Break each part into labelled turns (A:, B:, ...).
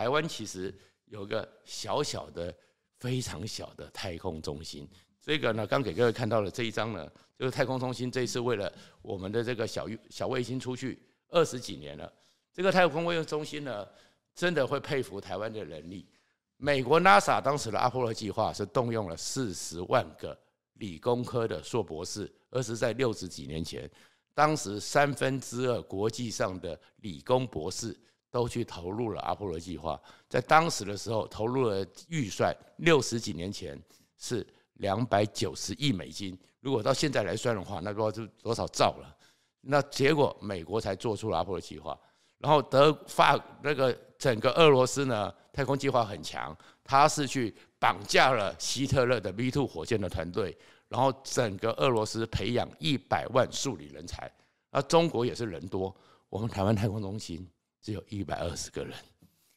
A: 台湾其实有个小小的、非常小的太空中心。这个呢，刚给各位看到了这一张呢，就是太空中心这一次为了我们的这个小小卫星出去二十几年了。这个太空卫星中心呢，真的会佩服台湾的人力。美国 NASA 当时的阿波罗计划是动用了四十万个理工科的硕博士，而是在六十几年前，当时三分之二国际上的理工博士都去投入了阿波罗计划。在当时的时候，投入了预算，六十几年前是两百九十亿美金。如果到现在来算的话，那不知道是多少兆了。那结果美国才做出了阿波罗计划。然后德法那个整个俄罗斯呢，太空计划很强，他是去绑架了希特勒的 V two 火箭的团队，然后整个俄罗斯培养一百万数理人才。那中国也是人多，我们台湾太空中心只有一百二十个人，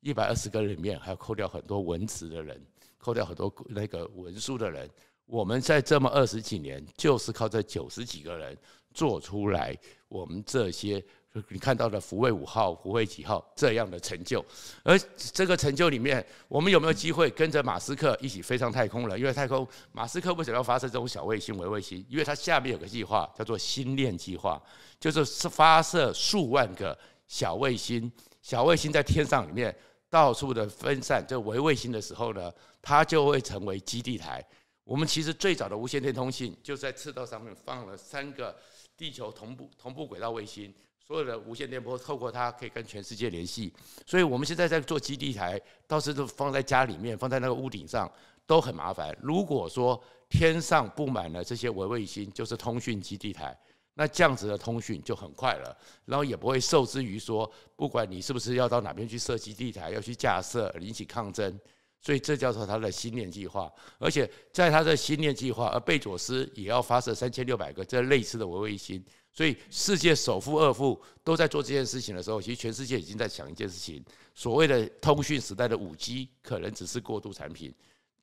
A: 一百二十个人里面还要扣掉很多文职的人，扣掉很多那个文书的人。我们在这么二十几年，就是靠这九十几个人做出来我们这些。你看到的福卫五号、福卫几号这样的成就，而这个成就里面，我们有没有机会跟着马斯克一起飞上太空了？因为太空，马斯克为什么要发射这种小卫星、微卫星？因为他下面有个计划叫做“星链计划”，就是发射数万个小卫星，小卫星在天上里面到处的分散，就微卫星的时候呢，它就会成为基地台。我们其实最早的无线电通信，就在赤道上面放了三个地球同步同步轨道卫星。所有的无线电波透过它可以跟全世界联系，所以我们现在在做基地台，到时都放在家里面，放在那个屋顶上都很麻烦。如果说天上布满了这些微卫星，就是通讯基地台，那这样子的通讯就很快了，然后也不会受制于说，不管你是不是要到哪边去设基地台，要去架设引起抗争，所以这叫做他的星链计划。而且在他的星链计划，而贝佐斯也要发射三千六百个这类似的微卫星。所以，世界首富、二富都在做这件事情的时候，其实全世界已经在想一件事情：所谓的通讯时代的五 G 可能只是过渡产品。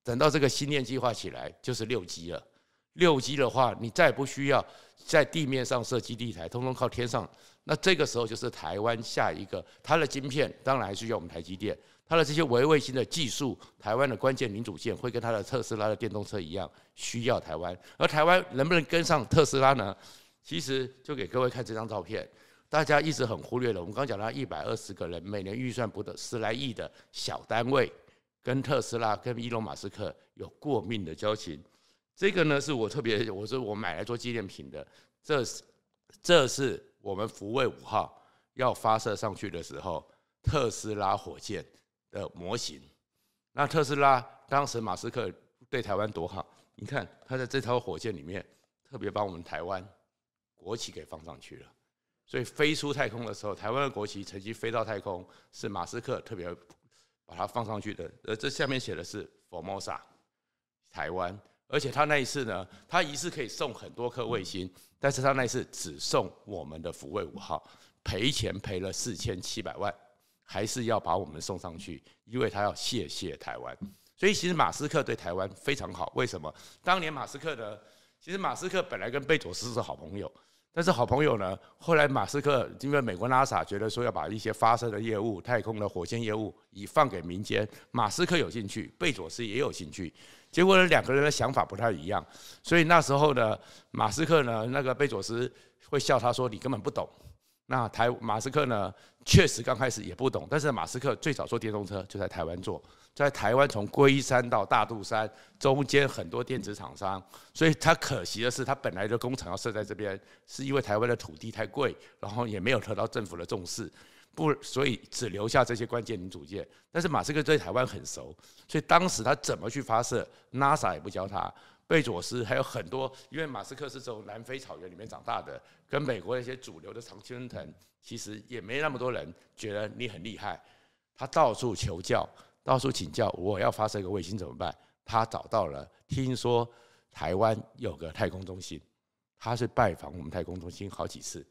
A: 等到这个星链计划起来，就是六 G 了。六 G 的话，你再不需要在地面上设基地台，通通靠天上。那这个时候就是台湾下一个，它的晶片当然还需要我们台积电，它的这些微卫星的技术，台湾的关键零组件会跟它的特斯拉的电动车一样需要台湾。而台湾能不能跟上特斯拉呢？其实就给各位看这张照片，大家一直很忽略了。我们刚讲到一百二十个人，每年预算不得十来亿的小单位，跟特斯拉、跟伊隆马斯克有过命的交情。这个呢是我特别，我说我买来做纪念品的。这是这是我们福卫五号要发射上去的时候，特斯拉火箭的模型。那特斯拉当时马斯克对台湾多好，你看他在这条火箭里面特别把我们台湾。国旗给放上去了，所以飞出太空的时候，台湾的国旗曾经飞到太空，是马斯克特别把它放上去的。呃，这下面写的是 Formosa 台湾，而且他那一次呢，他一次可以送很多颗卫星，但是他那一次只送我们的福卫五号，赔钱赔了四千七百万，还是要把我们送上去，因为他要谢谢台湾。所以其实马斯克对台湾非常好，为什么？当年马斯克呢，其实马斯克本来跟贝佐斯是好朋友。但是好朋友呢，后来马斯克因为美国 NASA 觉得说要把一些发射的业务、太空的火箭业务已放给民间，马斯克有兴趣，贝佐斯也有兴趣，结果呢两个人的想法不太一样，所以那时候呢，马斯克呢那个贝佐斯会笑他说，你根本不懂。那台马斯克呢，确实刚开始也不懂，但是马斯克最早做电动车就在台湾做。在台湾，从龟山到大肚山中间很多电子厂商，所以他可惜的是，他本来的工厂要设在这边，是因为台湾的土地太贵，然后也没有得到政府的重视，不，所以只留下这些关键零组件。但是马斯克对台湾很熟，所以当时他怎么去发射，NASA 也不教他。贝佐斯还有很多，因为马斯克是从南非草原里面长大的，跟美国那些主流的常青藤，其实也没那么多人觉得你很厉害，他到处求教。到处请教，我要发射一个卫星怎么办？他找到了，听说台湾有个太空中心，他是拜访我们太空中心好几次，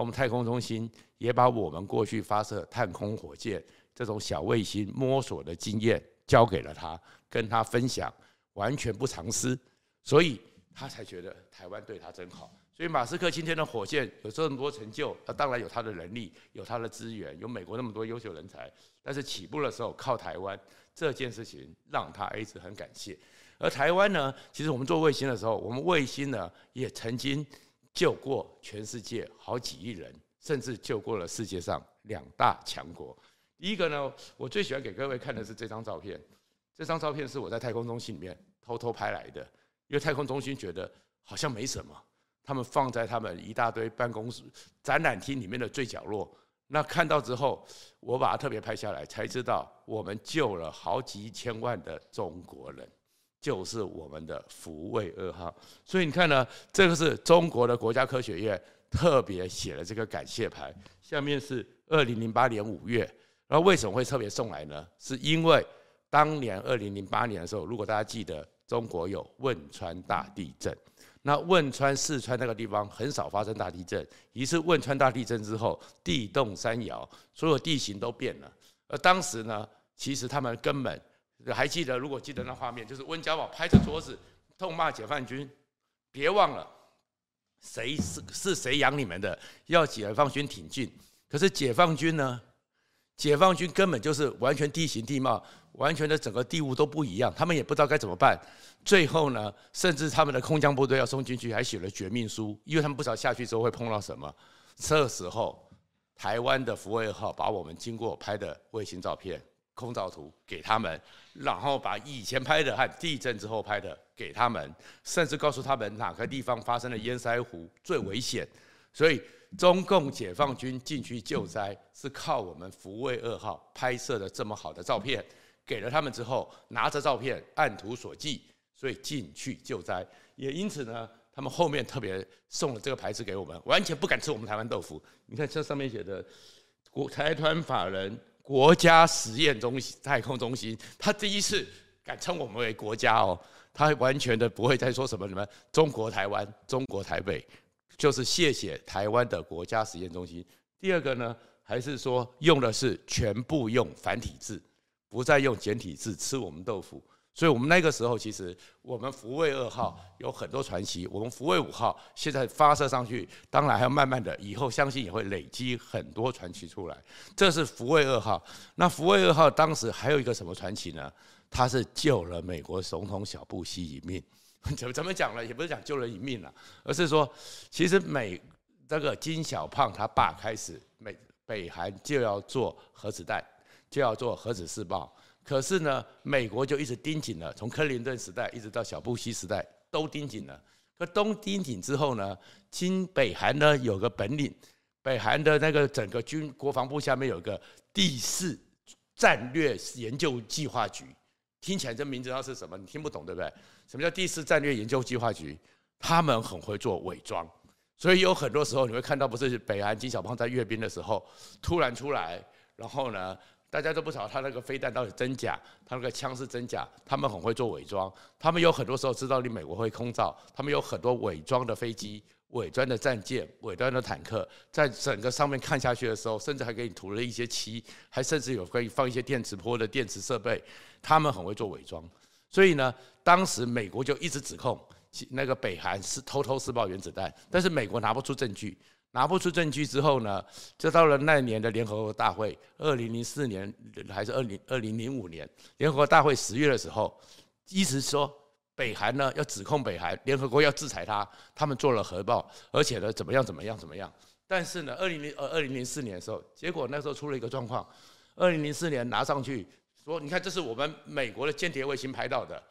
A: 我们太空中心也把我们过去发射太空火箭这种小卫星摸索的经验交给了他，跟他分享，完全不藏私，所以他才觉得台湾对他真好。所以马斯克今天的火箭有这么多成就，他当然有他的能力，有他的资源，有美国那么多优秀人才。但是起步的时候靠台湾这件事情，让他一直很感谢。而台湾呢，其实我们做卫星的时候，我们卫星呢也曾经救过全世界好几亿人，甚至救过了世界上两大强国。第一个呢，我最喜欢给各位看的是这张照片。这张照片是我在太空中心里面偷偷拍来的，因为太空中心觉得好像没什么。他们放在他们一大堆办公室展览厅里面的最角落。那看到之后，我把它特别拍下来，才知道我们救了好几千万的中国人，就是我们的福卫二号。所以你看呢，这个是中国的国家科学院特别写了这个感谢牌。下面是二零零八年五月，然后为什么会特别送来呢？是因为当年二零零八年的时候，如果大家记得，中国有汶川大地震。那汶川、四川那个地方很少发生大地震，于是汶川大地震之后，地动山摇，所有地形都变了。而当时呢，其实他们根本还记得，如果记得那画面，就是温家宝拍着桌子痛骂解放军，别忘了谁是是谁养你们的，要解放军挺进。可是解放军呢？解放军根本就是完全地形地貌，完全的整个地物都不一样，他们也不知道该怎么办。最后呢，甚至他们的空降部队要送进去，还写了绝命书，因为他们不知道下去之后会碰到什么。这时候，台湾的福卫号把我们经过拍的卫星照片、空照图给他们，然后把以前拍的和地震之后拍的给他们，甚至告诉他们哪个地方发生了堰塞湖最危险。所以。中共解放军进去救灾是靠我们福卫二号拍摄的这么好的照片，给了他们之后，拿着照片按图索骥，所以进去救灾。也因此呢，他们后面特别送了这个牌子给我们，完全不敢吃我们台湾豆腐。你看这上面写的“国财团法人国家实验中心太空中心”，他第一次敢称我们为国家哦，他完全的不会再说什么什么中国台湾、中国台北。就是谢谢台湾的国家实验中心。第二个呢，还是说用的是全部用繁体字，不再用简体字吃我们豆腐。所以我们那个时候，其实我们福卫二号有很多传奇。我们福卫五号现在发射上去，当然还要慢慢的，以后相信也会累积很多传奇出来。这是福卫二号。那福卫二号当时还有一个什么传奇呢？它是救了美国总统小布希一命。怎么怎么讲呢？也不是讲救人一命了，而是说，其实美这个金小胖他爸开始，美北韩就要做核子弹，就要做核子试爆。可是呢，美国就一直盯紧了，从克林顿时代一直到小布希时代都盯紧了。可东盯紧之后呢，金北韩呢有个本领，北韩的那个整个军国防部下面有个第四战略研究计划局。听起来这名字知道是什么？你听不懂对不对？什么叫第四战略研究计划局？他们很会做伪装，所以有很多时候你会看到，不是北韩金小胖在阅兵的时候突然出来，然后呢，大家都不知道他那个飞弹到底真假，他那个枪是真假，他们很会做伪装。他们有很多时候知道你美国会空照，他们有很多伪装的飞机。伪装的战舰、伪装的坦克，在整个上面看下去的时候，甚至还给你涂了一些漆，还甚至有可以放一些电磁波的电池设备。他们很会做伪装，所以呢，当时美国就一直指控那个北韩是偷偷试爆原子弹，但是美国拿不出证据，拿不出证据之后呢，就到了那年的联合国大会，二零零四年还是二零二零零五年联合国大会十月的时候，一直说。北韩呢要指控北韩，联合国要制裁他，他们做了核爆，而且呢怎么样怎么样怎么样？但是呢，二零零呃二零零四年的时候，结果那时候出了一个状况，二零零四年拿上去说，你看这是我们美国的间谍卫星拍到的，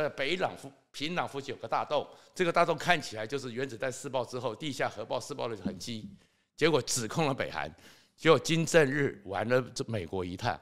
A: 在北朗夫平壤附近有个大洞，这个大洞看起来就是原子弹试爆之后地下核爆试爆的痕迹，结果指控了北韩，结果金正日玩了这美国一趟，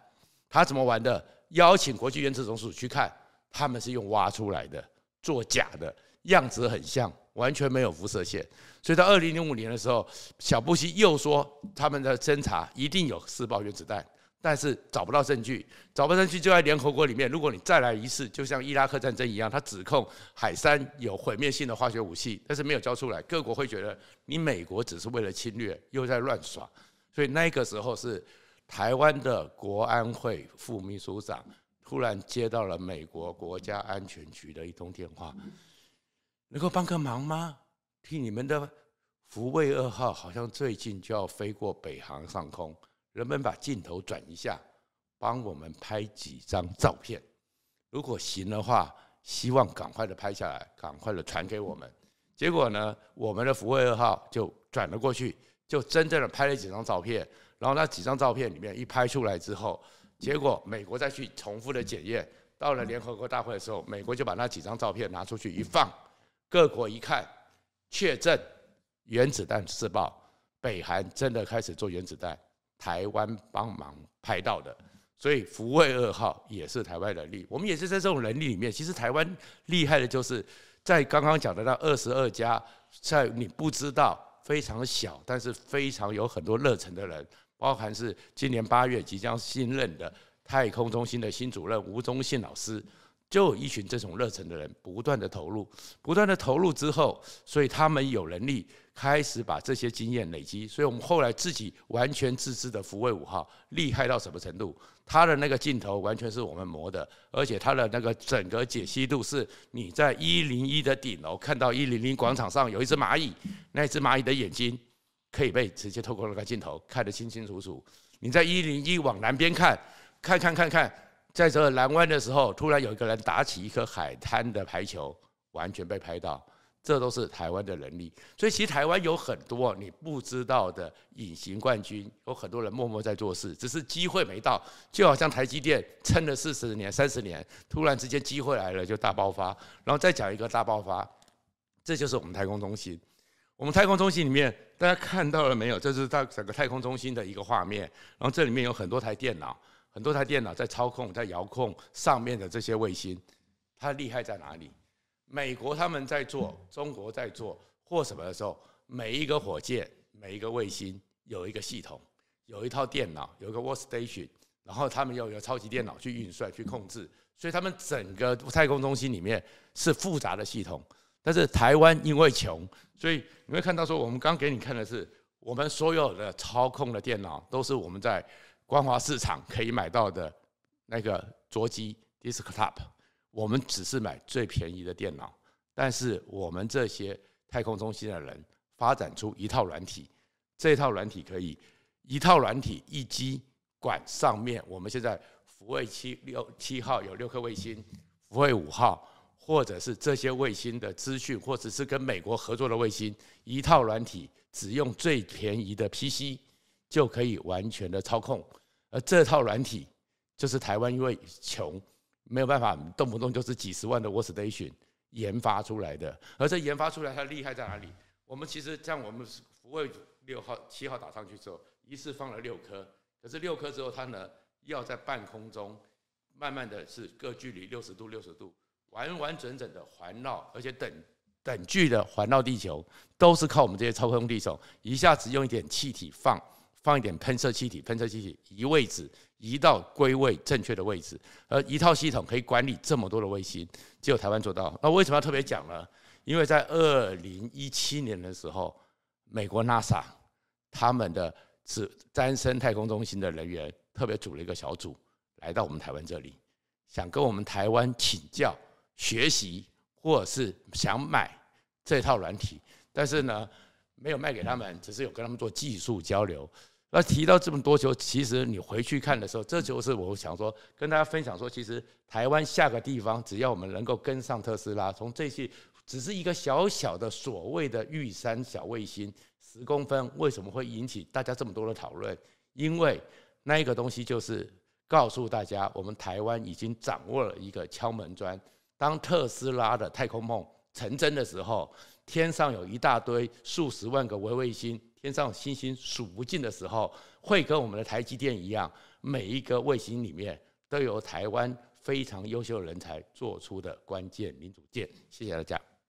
A: 他怎么玩的？邀请国际原子总署去看。他们是用挖出来的，做假的，样子很像，完全没有辐射线。所以到二零零五年的时候，小布希又说他们的侦查一定有试爆原子弹，但是找不到证据，找不到证据就在联合国里面。如果你再来一次，就像伊拉克战争一样，他指控海山有毁灭性的化学武器，但是没有交出来，各国会觉得你美国只是为了侵略，又在乱耍。所以那个时候是台湾的国安会副秘书长。突然接到了美国国家安全局的一通电话，能够帮个忙吗？替你们的福卫二号好像最近就要飞过北航上空，人们把镜头转一下，帮我们拍几张照片。如果行的话，希望赶快的拍下来，赶快的传给我们。结果呢，我们的福卫二号就转了过去，就真正的拍了几张照片。然后那几张照片里面一拍出来之后，结果美国再去重复的检验，到了联合国大会的时候，美国就把那几张照片拿出去一放，各国一看，确证。原子弹试爆，北韩真的开始做原子弹，台湾帮忙拍到的，所以福卫二号也是台湾能力。我们也是在这种能力里面，其实台湾厉害的就是在刚刚讲的那二十二家，在你不知道非常小，但是非常有很多热忱的人，包含是今年八月即将新任的太空中心的新主任吴宗信老师。就有一群这种热忱的人，不断的投入，不断的投入之后，所以他们有能力开始把这些经验累积。所以我们后来自己完全自制的福卫五号厉害到什么程度？它的那个镜头完全是我们磨的，而且它的那个整个解析度是你在一零一的顶楼看到一零零广场上有一只蚂蚁，那只蚂蚁的眼睛可以被直接透过那个镜头看得清清楚楚。你在一零一往南边看，看看看看。在这个蓝湾的时候，突然有一个人打起一颗海滩的排球，完全被拍到，这都是台湾的能力。所以其实台湾有很多你不知道的隐形冠军，有很多人默默在做事，只是机会没到。就好像台积电撑了四十年、三十年，突然之间机会来了就大爆发。然后再讲一个大爆发，这就是我们太空中心。我们太空中心里面，大家看到了没有？这是它整个太空中心的一个画面。然后这里面有很多台电脑。很多台电脑在操控、在遥控上面的这些卫星，它厉害在哪里？美国他们在做，中国在做，或什么的时候，每一个火箭、每一个卫星有一个系统，有一套电脑，有一个 workstation，然后他们要有超级电脑去运算、去控制，所以他们整个太空中心里面是复杂的系统。但是台湾因为穷，所以你会看到说，我们刚给你看的是我们所有的操控的电脑都是我们在。光华市场可以买到的那个桌机 desktop，我们只是买最便宜的电脑，但是我们这些太空中心的人发展出一套软体，这套软体可以一套软体一机管上面，我们现在福卫七六七号有六颗卫星，福卫五号或者是这些卫星的资讯，或者是跟美国合作的卫星，一套软体只用最便宜的 PC 就可以完全的操控。而这套软体就是台湾因为穷，没有办法动不动就是几十万的 workstation 研发出来的。而这研发出来它厉害在哪里？我们其实像我们福卫六号、七号打上去之后，一次放了六颗，可是六颗之后它呢要在半空中慢慢的是各距离六十度、六十度，完完整整的环绕，而且等等距的环绕地球，都是靠我们这些操控地手一下子用一点气体放。放一点喷射气体，喷射气体移位置，移到归位正确的位置，而一套系统可以管理这么多的卫星，只有台湾做到。那为什么要特别讲呢？因为在二零一七年的时候，美国 NASA 他们的是詹森太空中心的人员特别组了一个小组，来到我们台湾这里，想跟我们台湾请教、学习，或者是想买这套软体，但是呢，没有卖给他们，只是有跟他们做技术交流。那提到这么多球，其实你回去看的时候，这就是我想说跟大家分享说，其实台湾下个地方，只要我们能够跟上特斯拉，从这些只是一个小小的所谓的玉山小卫星，十公分，为什么会引起大家这么多的讨论？因为那一个东西就是告诉大家，我们台湾已经掌握了一个敲门砖。当特斯拉的太空梦成真的时候，天上有一大堆数十万个微卫星。天上星星数不尽的时候，会跟我们的台积电一样，每一个卫星里面都有台湾非常优秀人才做出的关键民主件。谢谢大家。